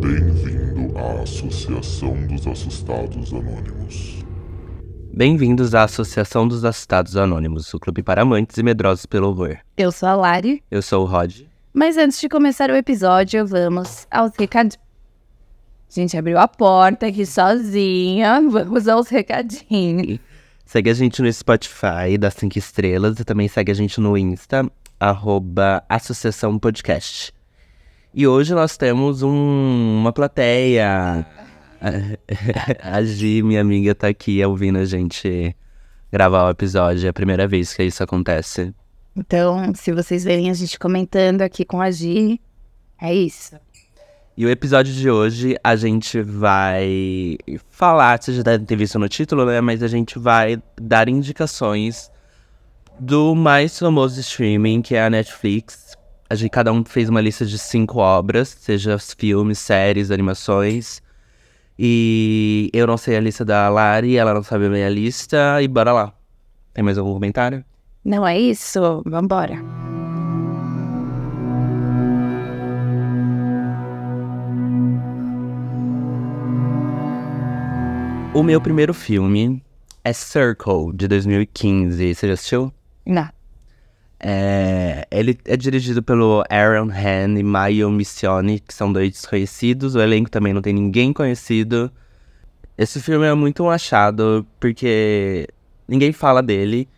Bem-vindo à Associação dos Assustados Anônimos. Bem-vindos à Associação dos Assustados Anônimos, o clube para amantes e medrosos pelo horror. Eu sou a Lari, Eu sou o Rod. mas antes de começar o episódio, vamos aos recadinhos. A gente abriu a porta aqui sozinha, vamos aos recadinhos. Segue a gente no Spotify, dá cinco estrelas, e também segue a gente no Insta, arroba Associação Podcast. E hoje nós temos um- uma plateia. A Gi, minha amiga, tá aqui ouvindo a gente gravar o episódio. É a primeira vez que isso acontece. Então, se vocês verem a gente comentando aqui com a Gi, é isso. E o episódio de hoje a gente vai falar, vocês já devem ter visto no título, né? Mas a gente vai dar indicações do mais famoso streaming, que é a Netflix. A gente, cada um fez uma lista de cinco obras, seja filmes, séries, animações. E eu não sei a lista da Lari, ela não sabe a minha lista, e bora lá. Tem mais algum comentário? Não é isso? Vambora. O meu primeiro filme é Circle, de 2015. Você já assistiu? Não. É, ele é dirigido pelo Aaron Han e Maio Missione, que são dois desconhecidos. O elenco também não tem ninguém conhecido. Esse filme é muito um achado, porque ninguém fala dele.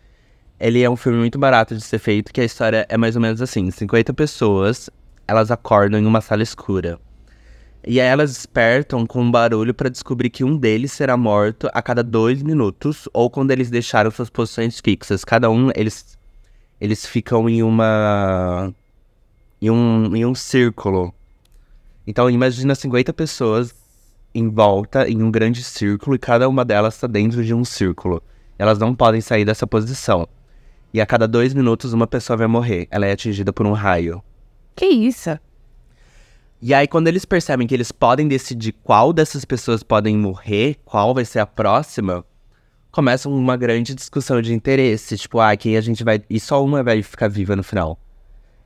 Ele é um filme muito barato de ser feito, que a história é mais ou menos assim. 50 pessoas, elas acordam em uma sala escura. E aí elas despertam com um barulho pra descobrir que um deles será morto a cada dois minutos, ou quando eles deixaram suas posições fixas. Cada um, eles eles ficam em uma. em um, em um círculo. Então imagina 50 pessoas em volta, em um grande círculo, e cada uma delas está dentro de um círculo. Elas não podem sair dessa posição. E a cada dois minutos uma pessoa vai morrer. Ela é atingida por um raio. Que isso? E aí, quando eles percebem que eles podem decidir qual dessas pessoas podem morrer, qual vai ser a próxima, começa uma grande discussão de interesse. Tipo, ah, quem a gente vai. E só uma vai ficar viva no final.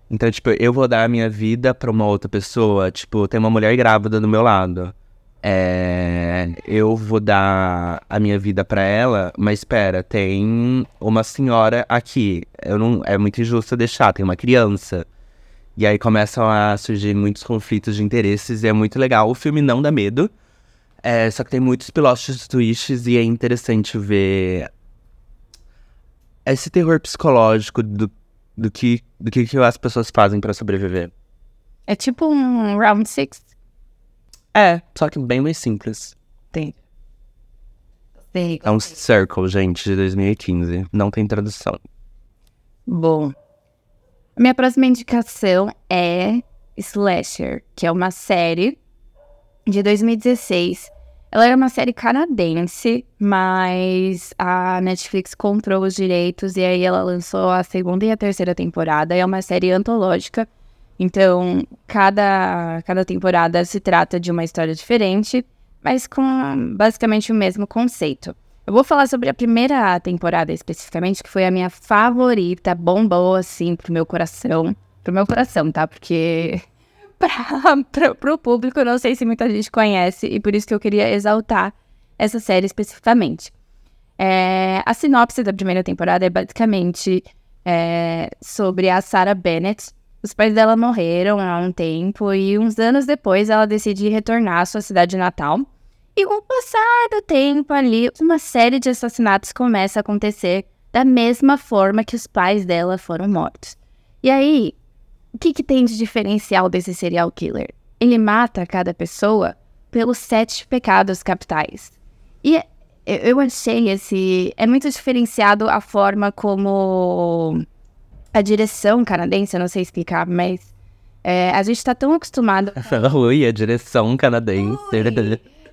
Então, tipo, eu vou dar a minha vida pra uma outra pessoa. Tipo, tem uma mulher grávida do meu lado. É. Eu vou dar a minha vida pra ela, mas espera, tem uma senhora aqui. Eu não. É muito injusto deixar, tem uma criança. E aí começam a surgir muitos conflitos de interesses e é muito legal. O filme não dá medo, é, só que tem muitos plot twists e é interessante ver esse terror psicológico do, do, que, do que, que as pessoas fazem pra sobreviver. É tipo um round six? É, só que bem mais simples. Tem. Sei. É um Circle, gente, de 2015. Não tem tradução. Bom, minha próxima indicação é Slasher, que é uma série de 2016. Ela era uma série canadense, mas a Netflix comprou os direitos e aí ela lançou a segunda e a terceira temporada. É uma série antológica, então cada, cada temporada se trata de uma história diferente, mas com basicamente o mesmo conceito. Eu vou falar sobre a primeira temporada especificamente, que foi a minha favorita, bombou assim pro meu coração. Pro meu coração, tá? Porque pra, pro público não sei se muita gente conhece e por isso que eu queria exaltar essa série especificamente. É, a sinopse da primeira temporada é basicamente é, sobre a Sarah Bennett. Os pais dela morreram há um tempo e uns anos depois ela decide retornar à sua cidade natal. E com o passar do tempo ali, uma série de assassinatos começa a acontecer da mesma forma que os pais dela foram mortos. E aí, o que, que tem de diferencial desse serial killer? Ele mata cada pessoa pelos sete pecados capitais. E eu- eu achei esse. É muito diferenciado a forma como a direção canadense, eu não sei explicar, mas é, a gente tá tão acostumado Ui, a direção canadense.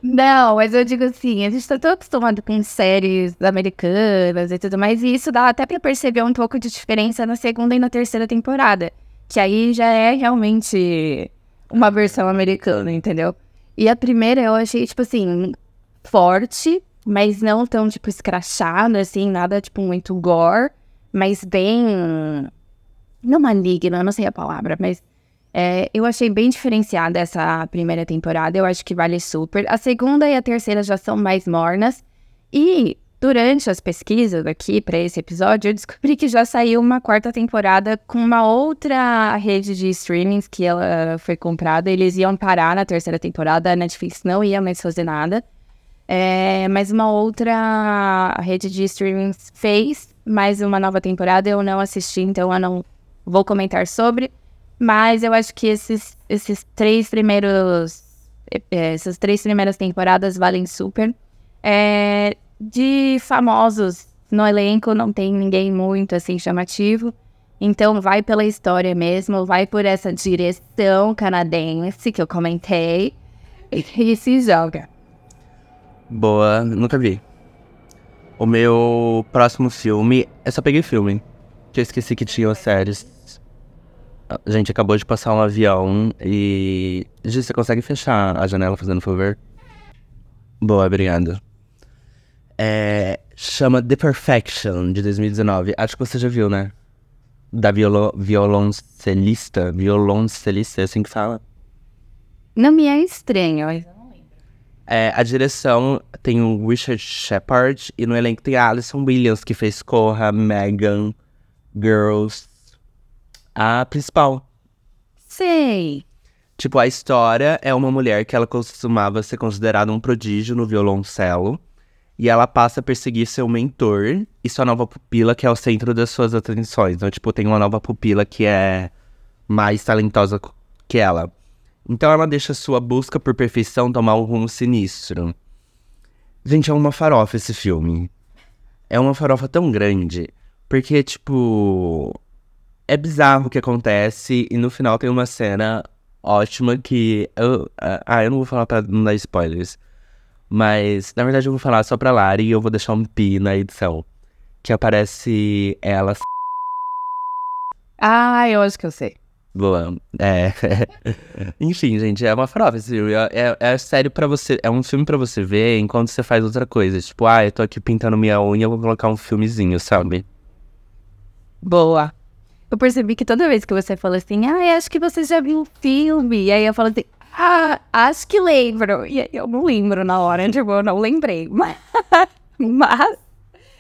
não, mas eu digo assim, a gente tá tão acostumado com séries americanas e tudo mais, e isso dá até pra perceber um pouco de diferença na segunda e na terceira temporada. Que aí já é realmente uma versão americana, entendeu? E a primeira eu achei, tipo assim, forte, mas não tão, tipo, escrachada, assim, nada, tipo, muito gore, mas bem. Não maligna, não sei a palavra, mas É, eu achei bem diferenciada essa primeira temporada, eu acho que vale super. A segunda e a terceira já são mais mornas. E durante as pesquisas aqui para esse episódio, eu descobri que já saiu uma quarta temporada com uma outra rede de streamings que ela foi comprada. Eles iam parar na terceira temporada, a Netflix não ia mais fazer nada. É, mas uma outra rede de streamings fez mais uma nova temporada. Eu não assisti, então eu não vou comentar sobre. Mas eu acho que esses, esses três primeiros. É, essas três primeiras temporadas valem super. É, de famosos no elenco, não tem ninguém muito assim chamativo. Então vai pela história mesmo, vai por essa direção canadense que eu comentei e se joga. Boa, nunca vi. O meu próximo filme. Eu só peguei filme. Que eu esqueci que tinha séries. A gente acabou de passar um avião e. Gi, você consegue fechar a janela fazendo favor? Boa, obrigado. É, chama The Perfection, de 2019. Acho que você já viu, né? Da violo, violoncelista. Violoncelista, é assim que fala? Não me é estranho, mas eu não lembro. É, a direção tem o Richard Shepard e no elenco tem a Alison Williams, que fez Corra, Megan, Girls. A principal. Sei. Tipo, a história é uma mulher que ela costumava ser considerada um prodígio no violoncelo. E ela passa a perseguir seu mentor e sua nova pupila, que é o centro das suas atenções. Então, tipo, tem uma nova pupila que é mais talentosa que ela. Então ela deixa sua busca por perfeição tomar um rumo sinistro. Gente, é uma farofa esse filme. É uma farofa tão grande. Porque, tipo. É bizarro o que acontece. E no final tem uma cena ótima que. Eu, ah, eu não vou falar pra não dar spoilers. Mas, na verdade, eu vou falar só pra Lari e eu vou deixar um pi na edição. Que aparece ela. Ah, eu acho que eu sei. Boa. É. Enfim, gente, é uma farofa. É, é, é sério pra você. É um filme pra você ver enquanto você faz outra coisa. Tipo, ah, eu tô aqui pintando minha unha, eu vou colocar um filmezinho, sabe? Boa. Eu percebi que toda vez que você fala assim, ah, acho que você já viu o filme. E aí eu falo assim, ah, acho que lembro. E eu não lembro na hora, tipo, eu não lembrei. Mas, mas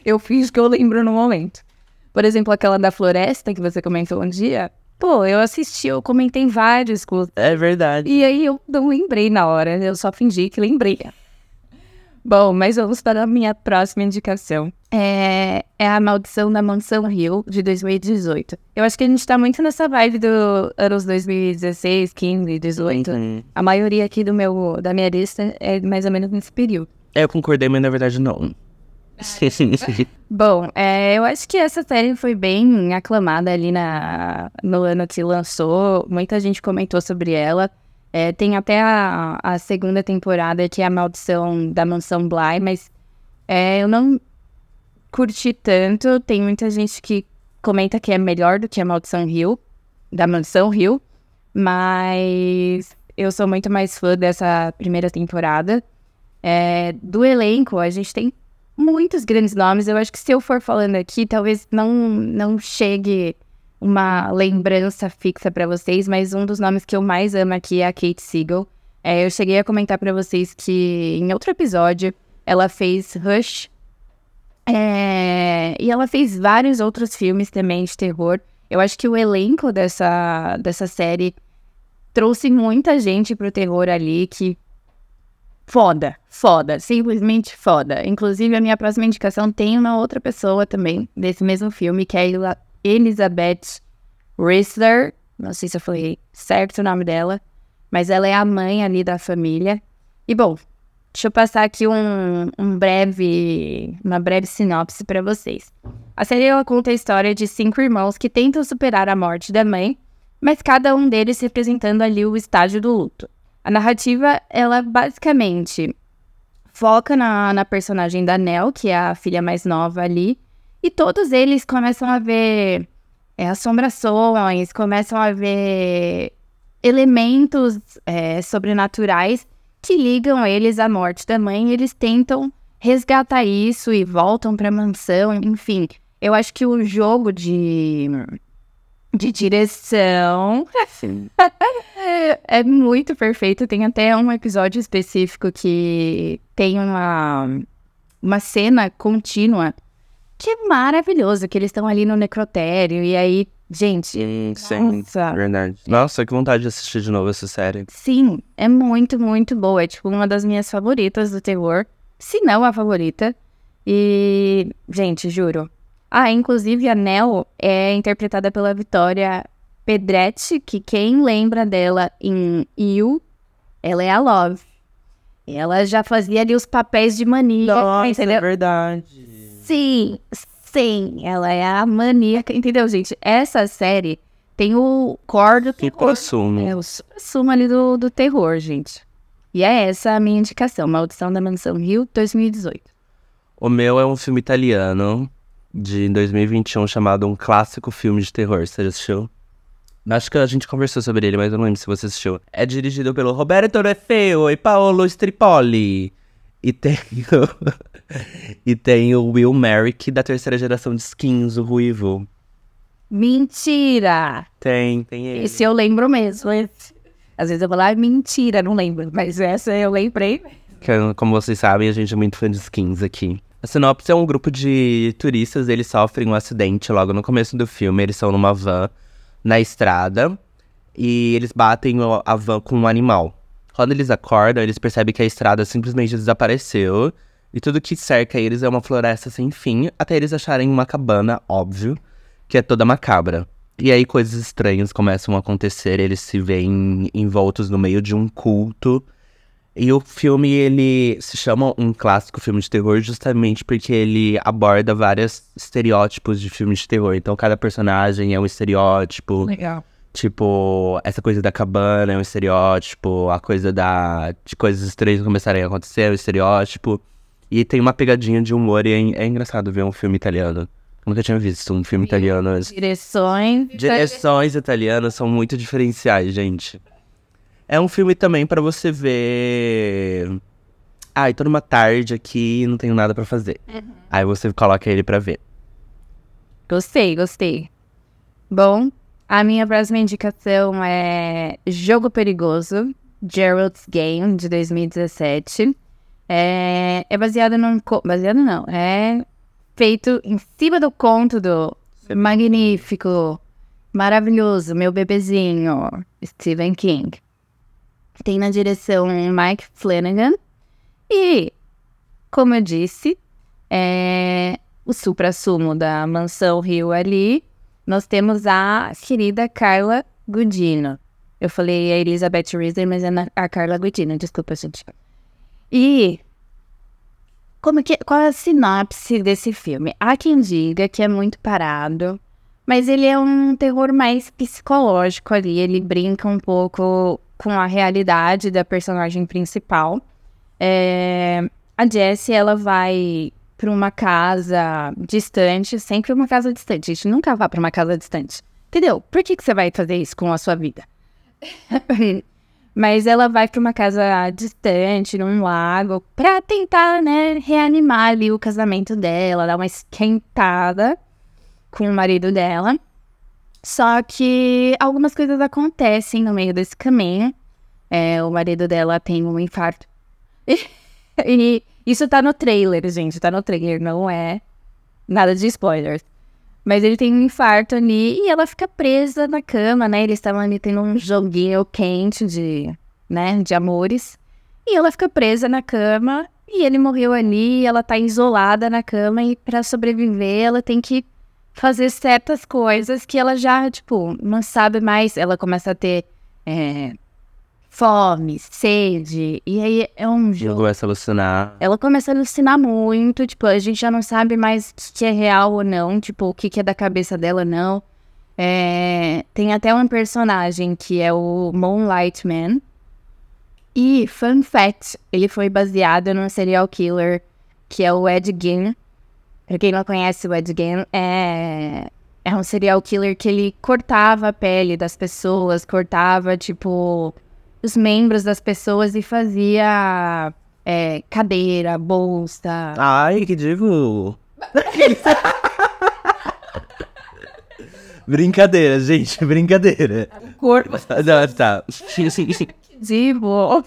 eu fiz que eu lembro no momento. Por exemplo, aquela da floresta que você comentou um dia. Pô, eu assisti, eu comentei vários. É verdade. E aí eu não lembrei na hora, eu só fingi que lembrei. Bom, mas vamos para a minha próxima indicação. É, é A Maldição da Mansão Hill, de 2018. Eu acho que a gente tá muito nessa vibe do anos 2016, 15, 18. Uhum. A maioria aqui do meu, da minha lista é mais ou menos nesse período. É, eu concordei, mas na verdade não. Bom, é, eu acho que essa série foi bem aclamada ali na, no ano que lançou. Muita gente comentou sobre ela. É, tem até a, a segunda temporada, que é a Maldição da Mansão Bly, mas é, eu não curti tanto. Tem muita gente que comenta que é melhor do que a Maldição Hill, da Mansão Hill, mas eu sou muito mais fã dessa primeira temporada. É, do elenco, a gente tem muitos grandes nomes. Eu acho que se eu for falando aqui, talvez não, não chegue uma lembrança fixa para vocês, mas um dos nomes que eu mais amo aqui é a Kate Siegel. É, eu cheguei a comentar para vocês que em outro episódio ela fez Rush. É, e ela fez vários outros filmes também de terror. Eu acho que o elenco dessa, dessa série trouxe muita gente pro terror ali que. Foda, foda, simplesmente foda. Inclusive, a minha próxima indicação tem uma outra pessoa também desse mesmo filme, que é a Elizabeth Rissler. Não sei se eu falei certo o nome dela, mas ela é a mãe ali da família. E bom, deixa eu passar aqui um, um breve, uma breve sinopse para vocês. A série ela conta a história de cinco irmãos que tentam superar a morte da mãe, mas cada um deles representando ali o estágio do luto. A narrativa, ela basicamente foca na, na personagem da Nell, que é a filha mais nova ali, e todos eles começam a ver é, assombrações, começam a ver elementos é, sobrenaturais que ligam eles à morte da mãe. E eles tentam resgatar isso e voltam para a mansão, enfim. Eu acho que o jogo de, de direção. Sim. É muito perfeito. Tem até um episódio específico que tem uma, uma cena contínua que é maravilhoso, que eles estão ali no necrotério e aí, gente, Sim. Nossa. Verdade. Nossa, que vontade de assistir de novo essa série. sim, é muito, muito boa. É tipo uma das minhas favoritas do terror, se não a favorita. E, gente, juro. Ah, inclusive a Nell é interpretada pela Vitória Pedretti, que quem lembra dela em You, ela é a Love. Ela já fazia ali os papéis de maníaca, entendeu? verdade. Sim, sim, ela é a maníaca, entendeu, gente? Essa série tem o core do Que terror. consumo. É o sumo ali do, do terror, gente. E é essa a minha indicação, Maldição da Mansão Rio 2018. O meu é um filme italiano de 2021 chamado Um Clássico Filme de Terror. Você já assistiu? Acho que a gente conversou sobre ele, mas eu não lembro se você assistiu. É dirigido pelo Roberto Refeo e Paolo Stripoli. E tem o... e tem o Will Merrick da terceira geração de skins, o Ruivo. Mentira! Tem, tem ele. Esse eu lembro mesmo. esse. Às vezes eu vou lá, mentira, não lembro. Mas essa eu lembrei. Como vocês sabem, a gente é muito fã de skins aqui. A sinopse é um grupo de turistas, eles sofrem um acidente logo no começo do filme. Eles são numa van na estrada e eles batem a van com um animal. Quando eles acordam, eles percebem que a estrada simplesmente desapareceu e tudo que cerca eles é uma floresta sem fim, até eles acharem uma cabana, óbvio, que é toda macabra. E aí coisas estranhas começam a acontecer, eles se veem envoltos no meio de um culto. E o filme, ele se chama um clássico filme de terror justamente porque ele aborda vários estereótipos de filme de terror. Então, cada personagem é um estereótipo. Legal. Tipo, essa coisa da cabana é um estereótipo. A coisa da de coisas estranhas começarem a acontecer é um estereótipo. E tem uma pegadinha de humor e é, é engraçado ver um filme italiano. Nunca tinha visto um filme italiano. Direções. Direções italianas são muito diferenciais, gente. É um filme também pra você ver. Ai, tô numa tarde aqui e não tenho nada pra fazer. Aí você coloca ele pra ver. Gostei, gostei. Bom, a minha próxima indicação é Jogo Perigoso, Gerald's Game, de 2017. É, é baseado num... Baseado não, é feito em cima do conto do magnífico, maravilhoso, meu bebezinho, Stephen King. Tem na direção Mike Flanagan. E, como eu disse, é, o supra-sumo da Mansão Rio ali, nós temos a querida Carla Gudino. Eu falei a Elizabeth Risley, mas é a Carla Gudino, desculpa, gente. E como que, qual é a sinopse desse filme? Há quem diga que é muito parado, mas ele é um terror mais psicológico ali. Ele brinca um pouco com a realidade da personagem principal. É, a Jessie, ela vai para uma casa distante, sempre uma casa distante. A gente nunca vai para uma casa distante. Entendeu? Por que, que você vai fazer isso com a sua vida? Mas ela vai para uma casa distante, num lago, para tentar, né, reanimar ali o casamento dela, dar uma esquentada com o marido dela. Só que algumas coisas acontecem no meio desse caminho. É, o marido dela tem um infarto. e isso tá no trailer, gente. Tá no trailer, não é nada de spoilers. Mas ele tem um infarto ali e ela fica presa na cama, né? Eles estavam ali tendo um joguinho quente de, né, de amores. E ela fica presa na cama e ele morreu ali, ela tá isolada na cama e para sobreviver ela tem que fazer certas coisas que ela já, tipo, não sabe mais. Ela começa a ter é, fome, sede, e aí é um jogo. começo a alucinar. Ela começa a alucinar muito, tipo, a gente já não sabe mais o que é real ou não, tipo, o que é da cabeça dela não. É, tem até um personagem que é o Moonlight Man. E, fun fact, ele foi baseado num serial killer que é o Ed Gein. Pra quem não conhece o Ed Gein, é, é um serial killer que ele cortava a pele das pessoas, cortava, tipo, os membros das pessoas e fazia é, cadeira, bolsa. Ai, que divo! Brincadeira, gente, brincadeira. Corpo Não, tá. divo.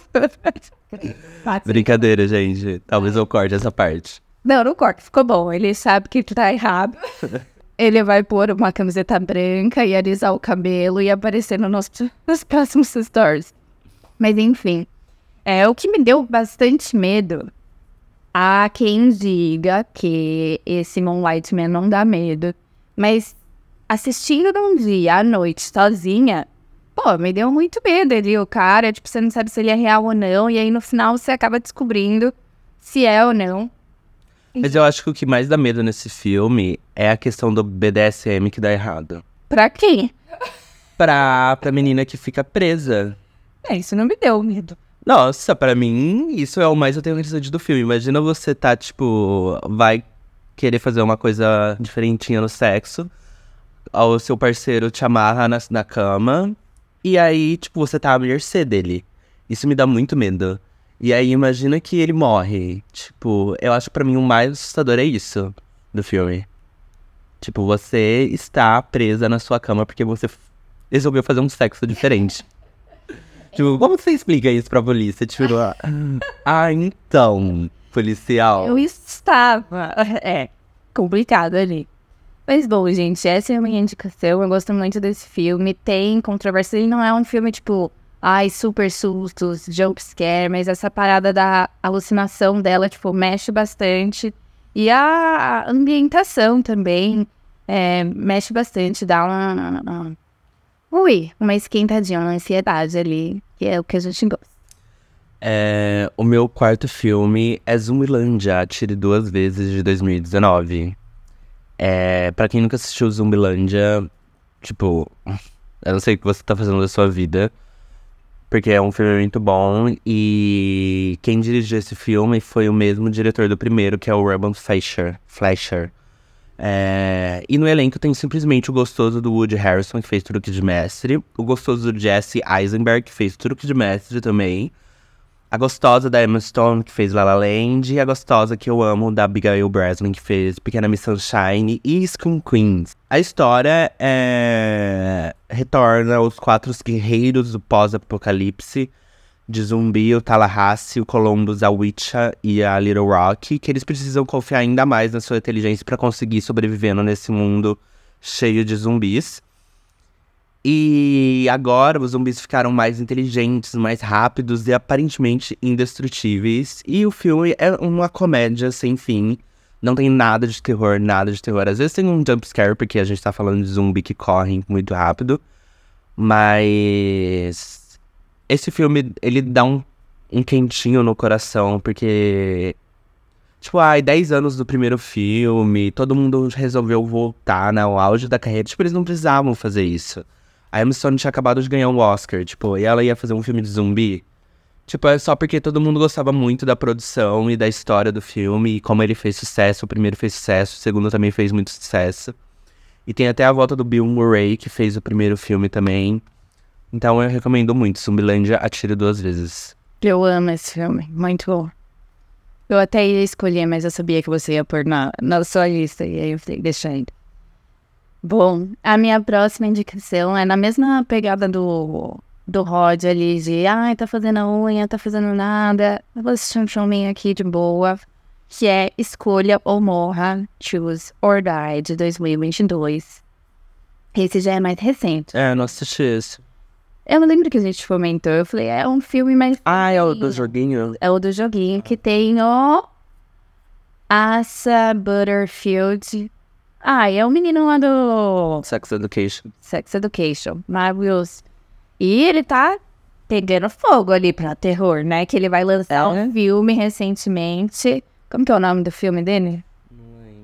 Brincadeira, gente. Talvez eu corte essa parte. Não, não corta, ficou bom. Ele sabe que tá errado. Ele vai pôr uma camiseta branca e alisar o cabelo e aparecer no nosso, nos próximos stories. Mas enfim, é o que me deu bastante medo. Há quem diga que esse Moonlight Man não dá medo, mas assistindo num dia à noite sozinha, pô, me deu muito medo ali. O cara, tipo, você não sabe se ele é real ou não, e aí no final você acaba descobrindo se é ou não. Mas eu acho que o que mais dá medo nesse filme é a questão do BDSM que dá errado. Pra quem? Pra, pra menina que fica presa. É, isso não me deu medo. Nossa, pra mim, isso é o mais aterrorizante do filme. Imagina você tá, tipo, vai querer fazer uma coisa diferentinha no sexo. O seu parceiro te amarra na, na cama. E aí, tipo, você tá à mercê dele. Isso me dá muito medo. E aí, imagina que ele morre. Tipo, eu acho que pra mim o mais assustador é isso do filme. Tipo, você está presa na sua cama porque você resolveu fazer um sexo diferente. Tipo, como você explica isso pra polícia? Tipo, ah, ah, então, policial. Eu estava. É, complicado ali. Mas bom, gente, essa é a minha indicação. Eu gosto muito desse filme. Tem controvérsia. Ele não é um filme, tipo, ai, super sustos, jump scare, mas essa parada da alucinação dela, tipo, mexe bastante. E a ambientação também é, mexe bastante, dá uma, uma. Ui, uma esquentadinha, uma ansiedade ali, que é o que a gente gosta. É, o meu quarto filme é Zumbilândia, Atire Duas Vezes, de 2019. É, pra quem nunca assistiu Zumbilândia, tipo, eu não sei o que você tá fazendo da sua vida, porque é um filme muito bom, e quem dirigiu esse filme foi o mesmo diretor do primeiro, que é o Ruben Fleischer. Fleischer. É, e no elenco tem simplesmente o gostoso do Woody Harrison, que fez Truque de Mestre, o gostoso do Jesse Eisenberg, que fez Truque de Mestre também, a gostosa da Emma Stone, que fez La La Land, e a gostosa que eu amo, da Abigail Breslin, que fez Pequena Miss Sunshine e Scream Queens. A história é... retorna aos quatro guerreiros do pós-apocalipse, de zumbi, o Tallahassee, o Columbus, a Witcher e a Little Rock, que eles precisam confiar ainda mais na sua inteligência para conseguir sobrevivendo nesse mundo cheio de zumbis. E agora os zumbis ficaram mais inteligentes, mais rápidos e aparentemente indestrutíveis. E o filme é uma comédia sem fim. Não tem nada de terror, nada de terror. Às vezes tem um jump scare, porque a gente tá falando de zumbi que correm muito rápido. Mas. Esse filme, ele dá um, um quentinho no coração, porque. Tipo, ai, 10 anos do primeiro filme, todo mundo resolveu voltar no auge da carreira. Tipo, eles não precisavam fazer isso. A Emma Stone tinha acabado de ganhar um Oscar, tipo, e ela ia fazer um filme de zumbi. Tipo, é só porque todo mundo gostava muito da produção e da história do filme, e como ele fez sucesso, o primeiro fez sucesso, o segundo também fez muito sucesso. E tem até a volta do Bill Murray, que fez o primeiro filme também. Então eu recomendo muito, Zumbilândia Atire Duas Vezes. Eu amo esse filme, muito bom. Eu até ia escolher, mas eu sabia que você ia pôr na, na sua lista, e aí eu falei, deixa aí. Bom, a minha próxima indicação é na mesma pegada do, do Rod ali, de ai, tá fazendo a unha, tá fazendo nada. Eu vou assistir um filminho aqui de boa, que é Escolha ou Morra, Choose or Die, de 2022. Esse já é mais recente. É, eu não assisti esse. Eu lembro que a gente comentou, eu falei, é um filme mais Ah, é o do joguinho? é o do joguinho que tem o Asa Butterfield. Ah, é o menino lá do Sex Education. Sex Education, maravilhoso. E ele tá pegando fogo ali pra terror, né? Que ele vai lançar um filme recentemente. Como que é o nome do filme dele?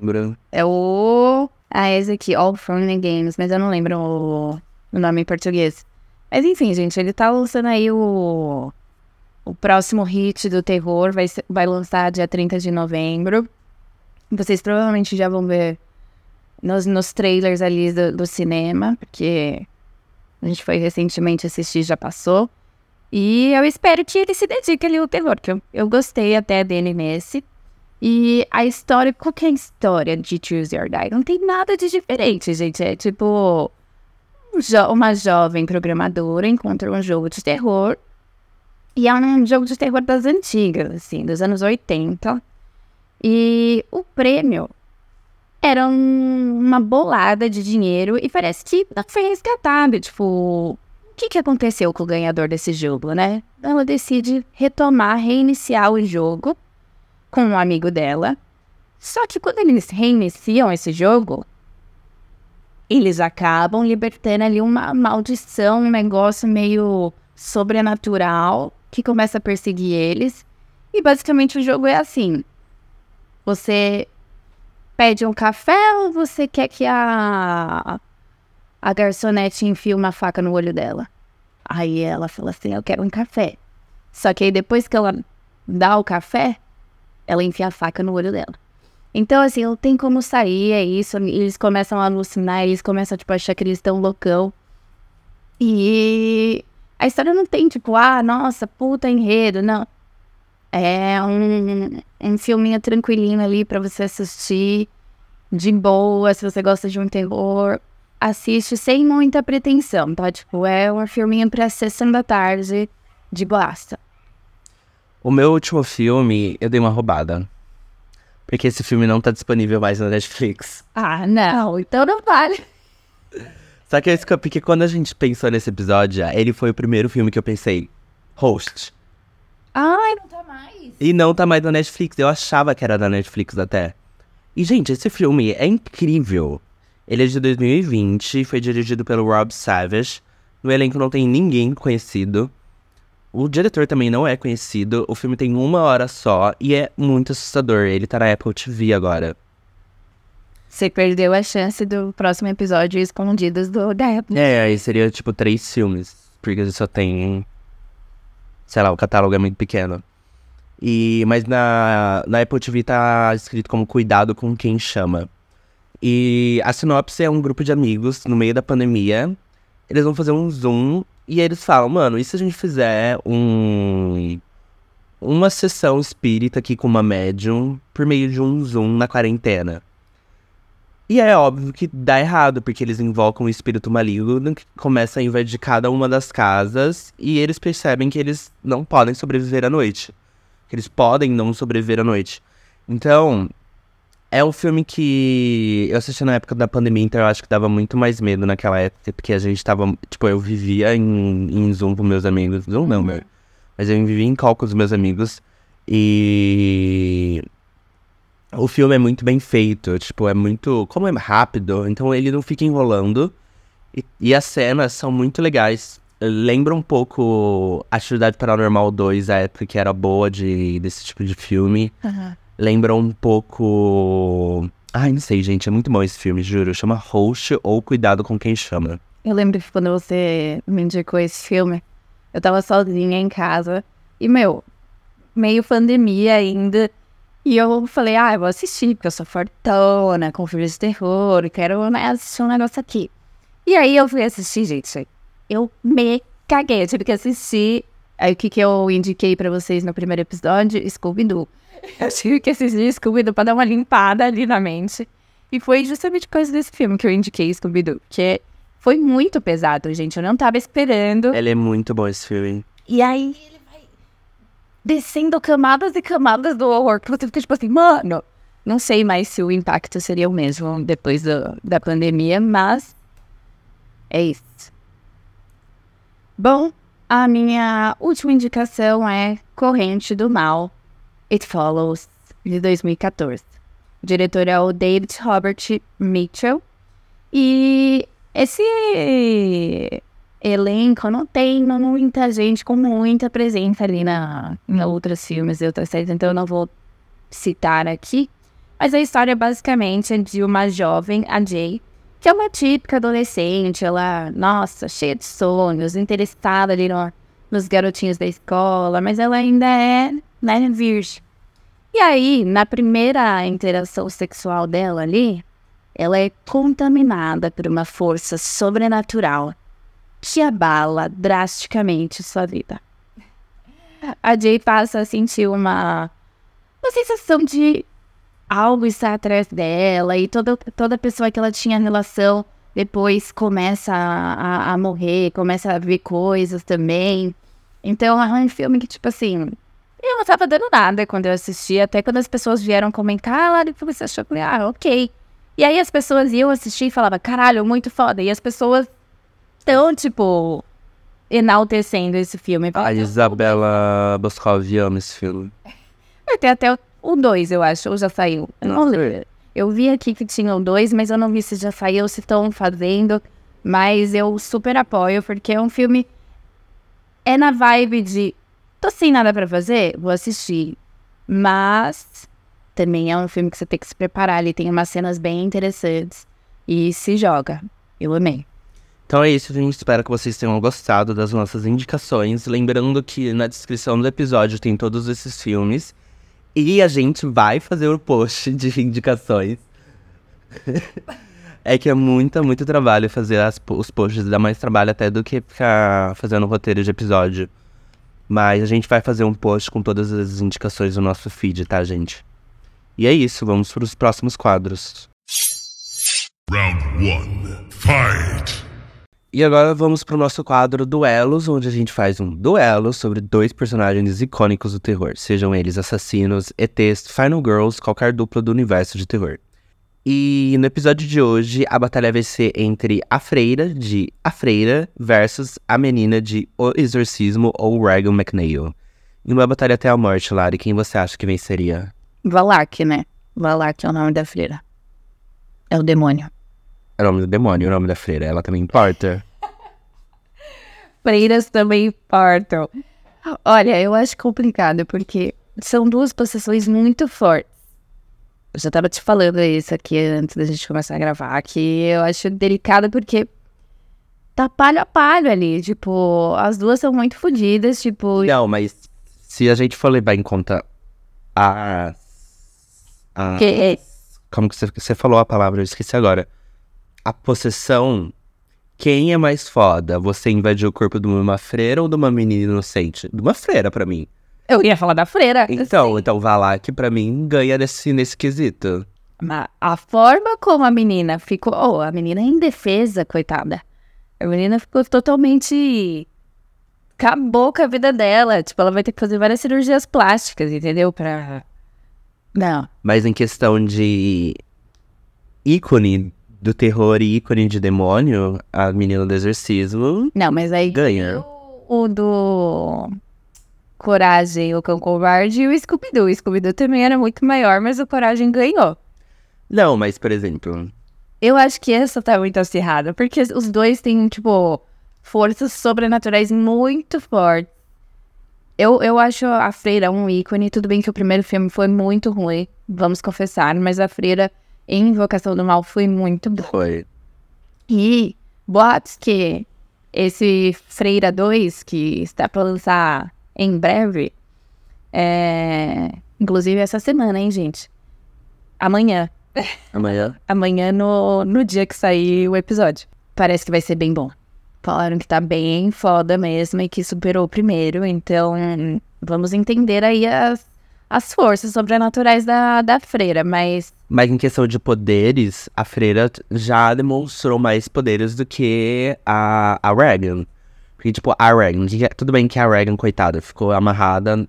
Lembro. É o. Ah, esse aqui, All Fun and Games, mas eu não lembro o, o nome em português. Mas enfim, gente, ele tá lançando aí o. O próximo hit do terror vai, vai lançar dia 30 de novembro. Vocês provavelmente já vão ver nos, nos trailers ali do, do cinema, porque a gente foi recentemente assistir, já passou. E eu espero que ele se dedique ali ao terror, que eu, eu gostei até dele nesse. E a história, qual que é a história de Choose Your Die? Não tem nada de diferente, gente. É tipo uma jovem programadora encontra um jogo de terror. E é um jogo de terror das antigas, assim, dos anos 80. E o prêmio era um, uma bolada de dinheiro e parece que não foi resgatado. Tipo, o que, que aconteceu com o ganhador desse jogo, né? Ela decide retomar, reiniciar o jogo com um amigo dela. Só que quando eles reiniciam esse jogo, eles acabam libertando ali uma maldição, um negócio meio sobrenatural que começa a perseguir eles. E basicamente o jogo é assim: você pede um café ou você quer que a, a garçonete enfie uma faca no olho dela? Aí ela fala assim: Eu quero um café. Só que aí depois que ela dá o café, ela enfia a faca no olho dela. Então, assim, não tem como sair, é isso. Eles começam a alucinar, eles começam, tipo, a achar que eles estão loucão. E a história não tem, tipo, ah, nossa, puta enredo, não. É um, um filminho tranquilinho ali para você assistir, de boa, se você gosta de um terror. Assiste sem muita pretensão, tá? Tipo, é um filminho pra sessão da tarde, de boasta. O meu último filme, eu dei uma roubada. Porque esse filme não tá disponível mais na Netflix. Ah, não, então não vale. Só que, eu, porque quando a gente pensou nesse episódio, ele foi o primeiro filme que eu pensei, host. Ai, não tá mais. E não tá mais na Netflix. Eu achava que era da Netflix até. E, gente, esse filme é incrível. Ele é de 2020, foi dirigido pelo Rob Savage. No elenco não tem ninguém conhecido. O diretor também não é conhecido. O filme tem uma hora só e é muito assustador. Ele tá na Apple TV agora. Você perdeu a chance do próximo episódio Escondidos do da Apple. É, aí seria tipo três filmes. Porque só tem. Sei lá, o catálogo é muito pequeno. E, mas na, na Apple TV tá escrito como Cuidado com quem chama. E a sinopse é um grupo de amigos no meio da pandemia. Eles vão fazer um Zoom e eles falam, mano, e se a gente fizer um. Uma sessão espírita aqui com uma médium por meio de um Zoom na quarentena? E é óbvio que dá errado, porque eles invocam o espírito maligno que começa a invadir cada uma das casas e eles percebem que eles não podem sobreviver à noite. Que eles podem não sobreviver à noite. Então, é um filme que eu assisti na época da pandemia, então eu acho que dava muito mais medo naquela época, porque a gente tava. Tipo, eu vivia em, em Zoom com meus amigos. Zoom não, meu. Mas eu vivia em call com os meus amigos. E. O filme é muito bem feito, tipo, é muito. Como é rápido, então ele não fica enrolando. E, e as cenas são muito legais. Lembra um pouco Atividade Paranormal 2, a época que era boa de, desse tipo de filme. Uhum lembra um pouco. Ai, não sei, gente, é muito bom esse filme, juro. Chama Host ou Cuidado com Quem Chama. Eu lembro que quando você me indicou esse filme, eu tava sozinha em casa e, meu, meio pandemia ainda. E eu falei, ah, eu vou assistir, porque eu sou fortona, com filmes de terror, quero né, assistir um negócio aqui. E aí eu fui assistir, gente. Eu me caguei, eu tive que assistir. Aí o que, que eu indiquei para vocês no primeiro episódio? Scooby-Doo. Eu tive que assistir Scooby-Doo pra dar uma limpada ali na mente. E foi justamente coisa desse filme que eu indiquei Scooby-Doo. Que foi muito pesado, gente. Eu não tava esperando. Ele é muito bom esse filme. E aí ele vai descendo camadas e camadas do horror. Que você fica tipo assim, mano. Não sei mais se o impacto seria o mesmo depois do, da pandemia, mas é isso. Bom, a minha última indicação é Corrente do Mal, It Follows, de 2014. O diretor é o David Robert Mitchell. E esse elenco não tem muita gente com muita presença ali na, em outros filmes e outras séries, então eu não vou citar aqui. Mas a história basicamente é de uma jovem, a Jay, que é uma típica adolescente, ela, nossa, cheia de sonhos, interessada ali no, nos garotinhos da escola, mas ela ainda é né, virgem. E aí, na primeira interação sexual dela ali, ela é contaminada por uma força sobrenatural que abala drasticamente sua vida. A Jay passa a sentir uma, uma sensação de algo está atrás dela e toda, toda pessoa que ela tinha relação depois começa a, a, a morrer, começa a ver coisas também. Então é um filme que, tipo assim, eu não tava dando nada quando eu assisti, até quando as pessoas vieram comentar, ah, Lari, o que você achou? Eu falei, ah, ok. E aí as pessoas iam assistir e falavam, caralho, muito foda. E as pessoas estão, tipo, enaltecendo esse filme. A Isabela Boscov ama esse filme. Vai ter até o 2, eu acho, ou já saiu. Eu não lembro. Eu vi aqui que tinha o 2, mas eu não vi se já saiu, se estão fazendo. Mas eu super apoio, porque é um filme. É na vibe de. Tô sem nada pra fazer, vou assistir. Mas também é um filme que você tem que se preparar. Ele tem umas cenas bem interessantes. E se joga. Eu amei. Então é isso, gente. Espero que vocês tenham gostado das nossas indicações. Lembrando que na descrição do episódio tem todos esses filmes. E a gente vai fazer o post de indicações. é que é muito, muito trabalho fazer as, os posts. Dá mais trabalho até do que ficar fazendo roteiro de episódio. Mas a gente vai fazer um post com todas as indicações do nosso feed, tá, gente? E é isso, vamos para os próximos quadros. Round 1. Fight! E agora vamos para o nosso quadro Duelos, onde a gente faz um duelo sobre dois personagens icônicos do terror, sejam eles assassinos, ETs, Final Girls, qualquer dupla do universo de terror. E no episódio de hoje, a batalha vai ser entre a freira de A Freira versus a menina de O Exorcismo ou Regan McNeil. Em uma batalha até a morte, Lari, quem você acha que venceria? Valak, né? Valak é o nome da freira. É o demônio. É o nome do demônio, o nome da freira. Ela também importa. Freiras também importam. Olha, eu acho complicado, porque são duas possessões muito fortes. Eu já tava te falando isso aqui antes da gente começar a gravar, que eu acho delicado porque tá palho a palho ali. Tipo, as duas são muito fodidas, tipo. Não, mas se a gente for levar em conta a. a Que? como que você, você falou a palavra? Eu esqueci agora. A possessão. Quem é mais foda? Você invadir o corpo de uma freira ou de uma menina inocente? De uma freira, pra mim. Eu ia falar da freira. Então, sim. então que pra mim ganha nesse, nesse quesito. Mas a forma como a menina ficou. Oh, a menina é indefesa, coitada. A menina ficou totalmente. Acabou com a vida dela. Tipo, ela vai ter que fazer várias cirurgias plásticas, entendeu? Pra. Não. Mas em questão de ícone do terror e ícone de demônio, a menina do exorcismo Não, mas aí. ganha. O, o do. Coragem, o Cão Covarde e o Scooby-Doo. O Scooby-Doo também era muito maior, mas o Coragem ganhou. Não, mas por exemplo, Eu acho que essa tá muito acirrada, porque os dois têm, tipo, forças sobrenaturais muito fortes. Eu, eu acho a Freira um ícone. Tudo bem que o primeiro filme foi muito ruim, vamos confessar, mas a Freira em Invocação do Mal foi muito boa. foi. E boatos que esse Freira 2, que está para lançar em breve, é... inclusive essa semana, hein, gente? Amanhã. Amanhã. Amanhã, no, no dia que sair o episódio. Parece que vai ser bem bom. Falaram que tá bem foda mesmo e que superou o primeiro. Então, vamos entender aí as, as forças sobrenaturais da, da freira. Mas Mas em questão de poderes, a freira já demonstrou mais poderes do que a, a Regan. Porque, tipo, a Regan, que- tudo bem que a Regan, coitada, ficou amarrada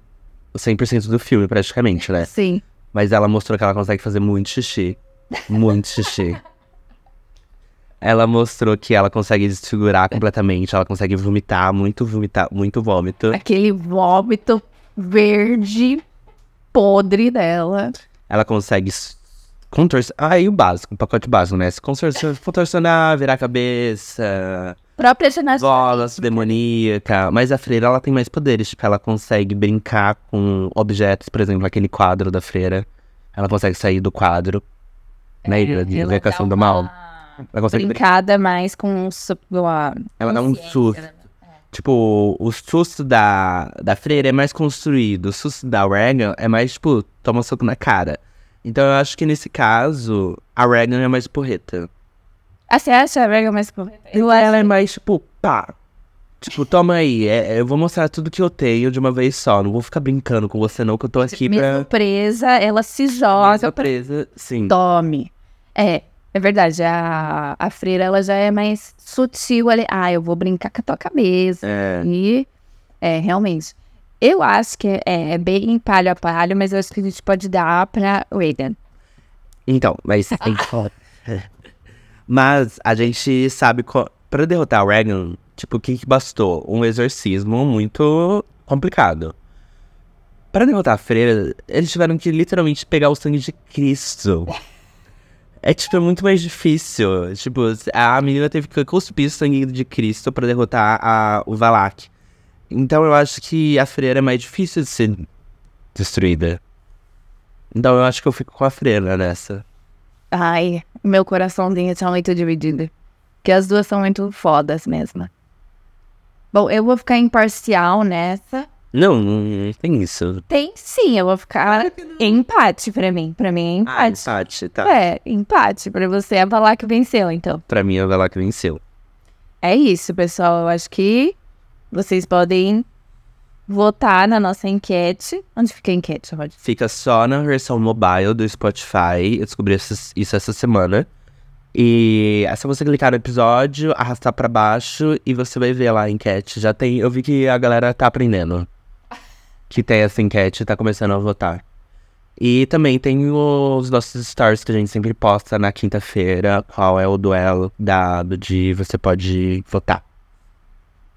100% do filme, praticamente, né? sim. Mas ela mostrou que ela consegue fazer muito xixi. Muito xixi. Ela mostrou que ela consegue desfigurar completamente, ela consegue vomitar, muito vomitar, muito vômito. Aquele vômito verde podre dela. Ela consegue contorcionar. Ah, e o básico, o pacote básico, né? Se contorcionar virar a cabeça, Própria ginástica. voz demoníaca. Mas a freira, ela tem mais poderes. Tipo, ela consegue brincar com objetos, por exemplo, aquele quadro da freira. Ela consegue sair do quadro. Né? de Ela invocação do mal. Ela consegue. Brincada mais com a Ela dá um susto. né? Tipo, o susto da, da freira é mais construído. O susto da Regan é mais, tipo, toma soco na cara. Então eu acho que nesse caso, a Regan é mais porreta. Ah, você acha a Regan mais correta? Eu, ela é mais, tipo, pá. Tipo, toma aí, é- é, eu vou mostrar tudo que eu tenho de uma vez só. Não vou ficar brincando com você, não, que eu tô aqui Mesmo pra. presa, ela se joga Só pra sim. tome. É, É verdade, a, a freira ela já é mais sutil ali. Ah, eu vou brincar com a tua cabeça. É. E é, realmente. Eu acho que é, é bem palho a palho, mas eu acho que a gente pode dar pra Reagan. Então, mas. mas a gente sabe. Pra derrotar o Reagan, tipo, o que, que bastou? Um exorcismo muito complicado. Pra derrotar a freira, eles tiveram que literalmente pegar o sangue de Cristo. É, tipo, é muito mais difícil. Tipo, a menina teve que cuspir o sangue de Cristo pra derrotar a, o Valak. Então eu acho que a freira é mais difícil de ser destruída. Então eu acho que eu fico com a freira nessa. Ai, meu coraçãozinho tá muito dividido. Porque as duas são muito fodas mesmo. Bom, eu vou ficar imparcial nessa. Não, não, tem isso. Tem sim, eu vou ficar empate pra mim. Pra mim é Ah, empate. empate, tá. É, empate. Pra você é falar que venceu, então. Pra mim, a Valak venceu. É isso, pessoal. Eu acho que vocês podem votar na nossa enquete. Onde fica a enquete, Rod? Fica só na versão mobile do Spotify. Eu descobri isso essa semana. E é só você clicar no episódio, arrastar pra baixo e você vai ver lá a enquete. Já tem. Eu vi que a galera tá aprendendo. Que tem essa enquete tá começando a votar. E também tem os nossos stories que a gente sempre posta na quinta-feira. Qual é o duelo dado de você pode votar.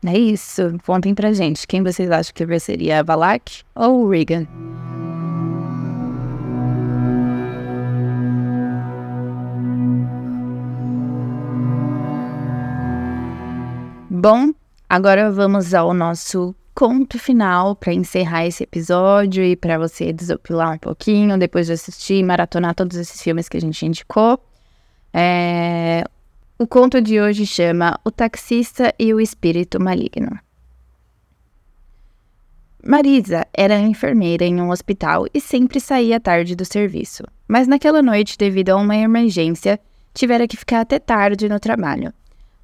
É isso. Contem pra gente. Quem vocês acham que venceria? A Valak ou Regan? Bom, agora vamos ao nosso conto final para encerrar esse episódio e para você desopilar um pouquinho depois de assistir e maratonar todos esses filmes que a gente indicou. É, o conto de hoje chama O Taxista e o Espírito Maligno. Marisa era enfermeira em um hospital e sempre saía tarde do serviço. Mas naquela noite, devido a uma emergência, tivera que ficar até tarde no trabalho.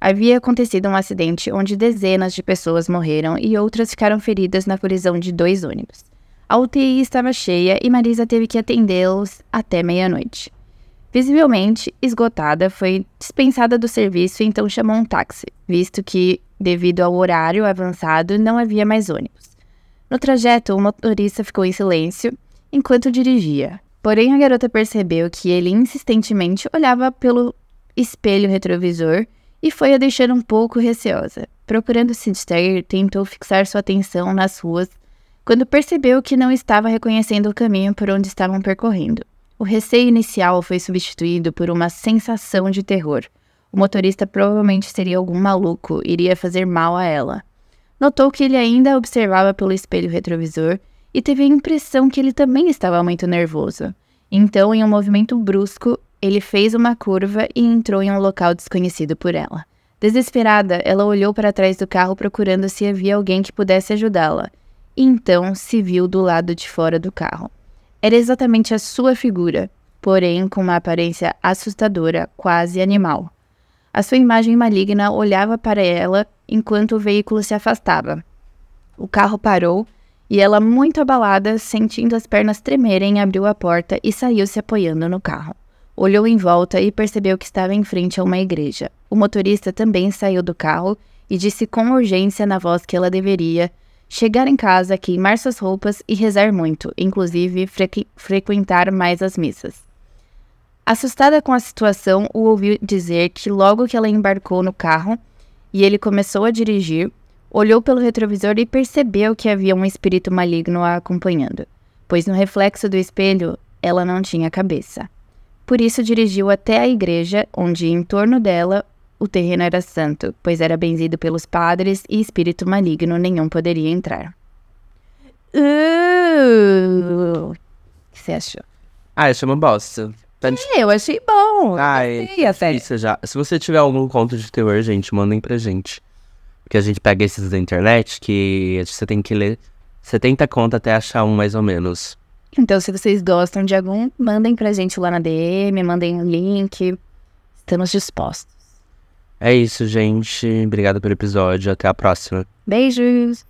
Havia acontecido um acidente onde dezenas de pessoas morreram e outras ficaram feridas na colisão de dois ônibus. A UTI estava cheia e Marisa teve que atendê-los até meia-noite. Visivelmente esgotada, foi dispensada do serviço e então chamou um táxi, visto que, devido ao horário avançado, não havia mais ônibus. No trajeto, o motorista ficou em silêncio enquanto dirigia. Porém, a garota percebeu que ele insistentemente olhava pelo espelho retrovisor e foi a deixar um pouco receosa. Procurando se distrair, tentou fixar sua atenção nas ruas quando percebeu que não estava reconhecendo o caminho por onde estavam percorrendo. O receio inicial foi substituído por uma sensação de terror. O motorista provavelmente seria algum maluco, iria fazer mal a ela. Notou que ele ainda a observava pelo espelho retrovisor e teve a impressão que ele também estava muito nervoso. Então, em um movimento brusco, ele fez uma curva e entrou em um local desconhecido por ela. Desesperada, ela olhou para trás do carro procurando se havia alguém que pudesse ajudá-la. Então se viu do lado de fora do carro. Era exatamente a sua figura, porém com uma aparência assustadora, quase animal. A sua imagem maligna olhava para ela enquanto o veículo se afastava. O carro parou e ela, muito abalada, sentindo as pernas tremerem, abriu a porta e saiu se apoiando no carro. Olhou em volta e percebeu que estava em frente a uma igreja. O motorista também saiu do carro e disse com urgência na voz que ela deveria chegar em casa, queimar suas roupas e rezar muito, inclusive frequ frequentar mais as missas. Assustada com a situação, o ouviu dizer que logo que ela embarcou no carro e ele começou a dirigir, olhou pelo retrovisor e percebeu que havia um espírito maligno a acompanhando, pois no reflexo do espelho ela não tinha cabeça. Por isso dirigiu até a igreja, onde em torno dela o terreno era santo, pois era benzido pelos padres e espírito maligno nenhum poderia entrar. Uh, o que você achou? Ah, isso é uma bosta. Tá de- Eu achei bom. Ai, gostei até. Isso já. Se você tiver algum conto de terror, gente, mandem pra gente. Porque a gente pega esses da internet que você tem que ler 70 contas até achar um mais ou menos. Então, se vocês gostam de algum, mandem pra gente lá na DM, mandem o link. Estamos dispostos. É isso, gente. Obrigado pelo episódio. Até a próxima. Beijos!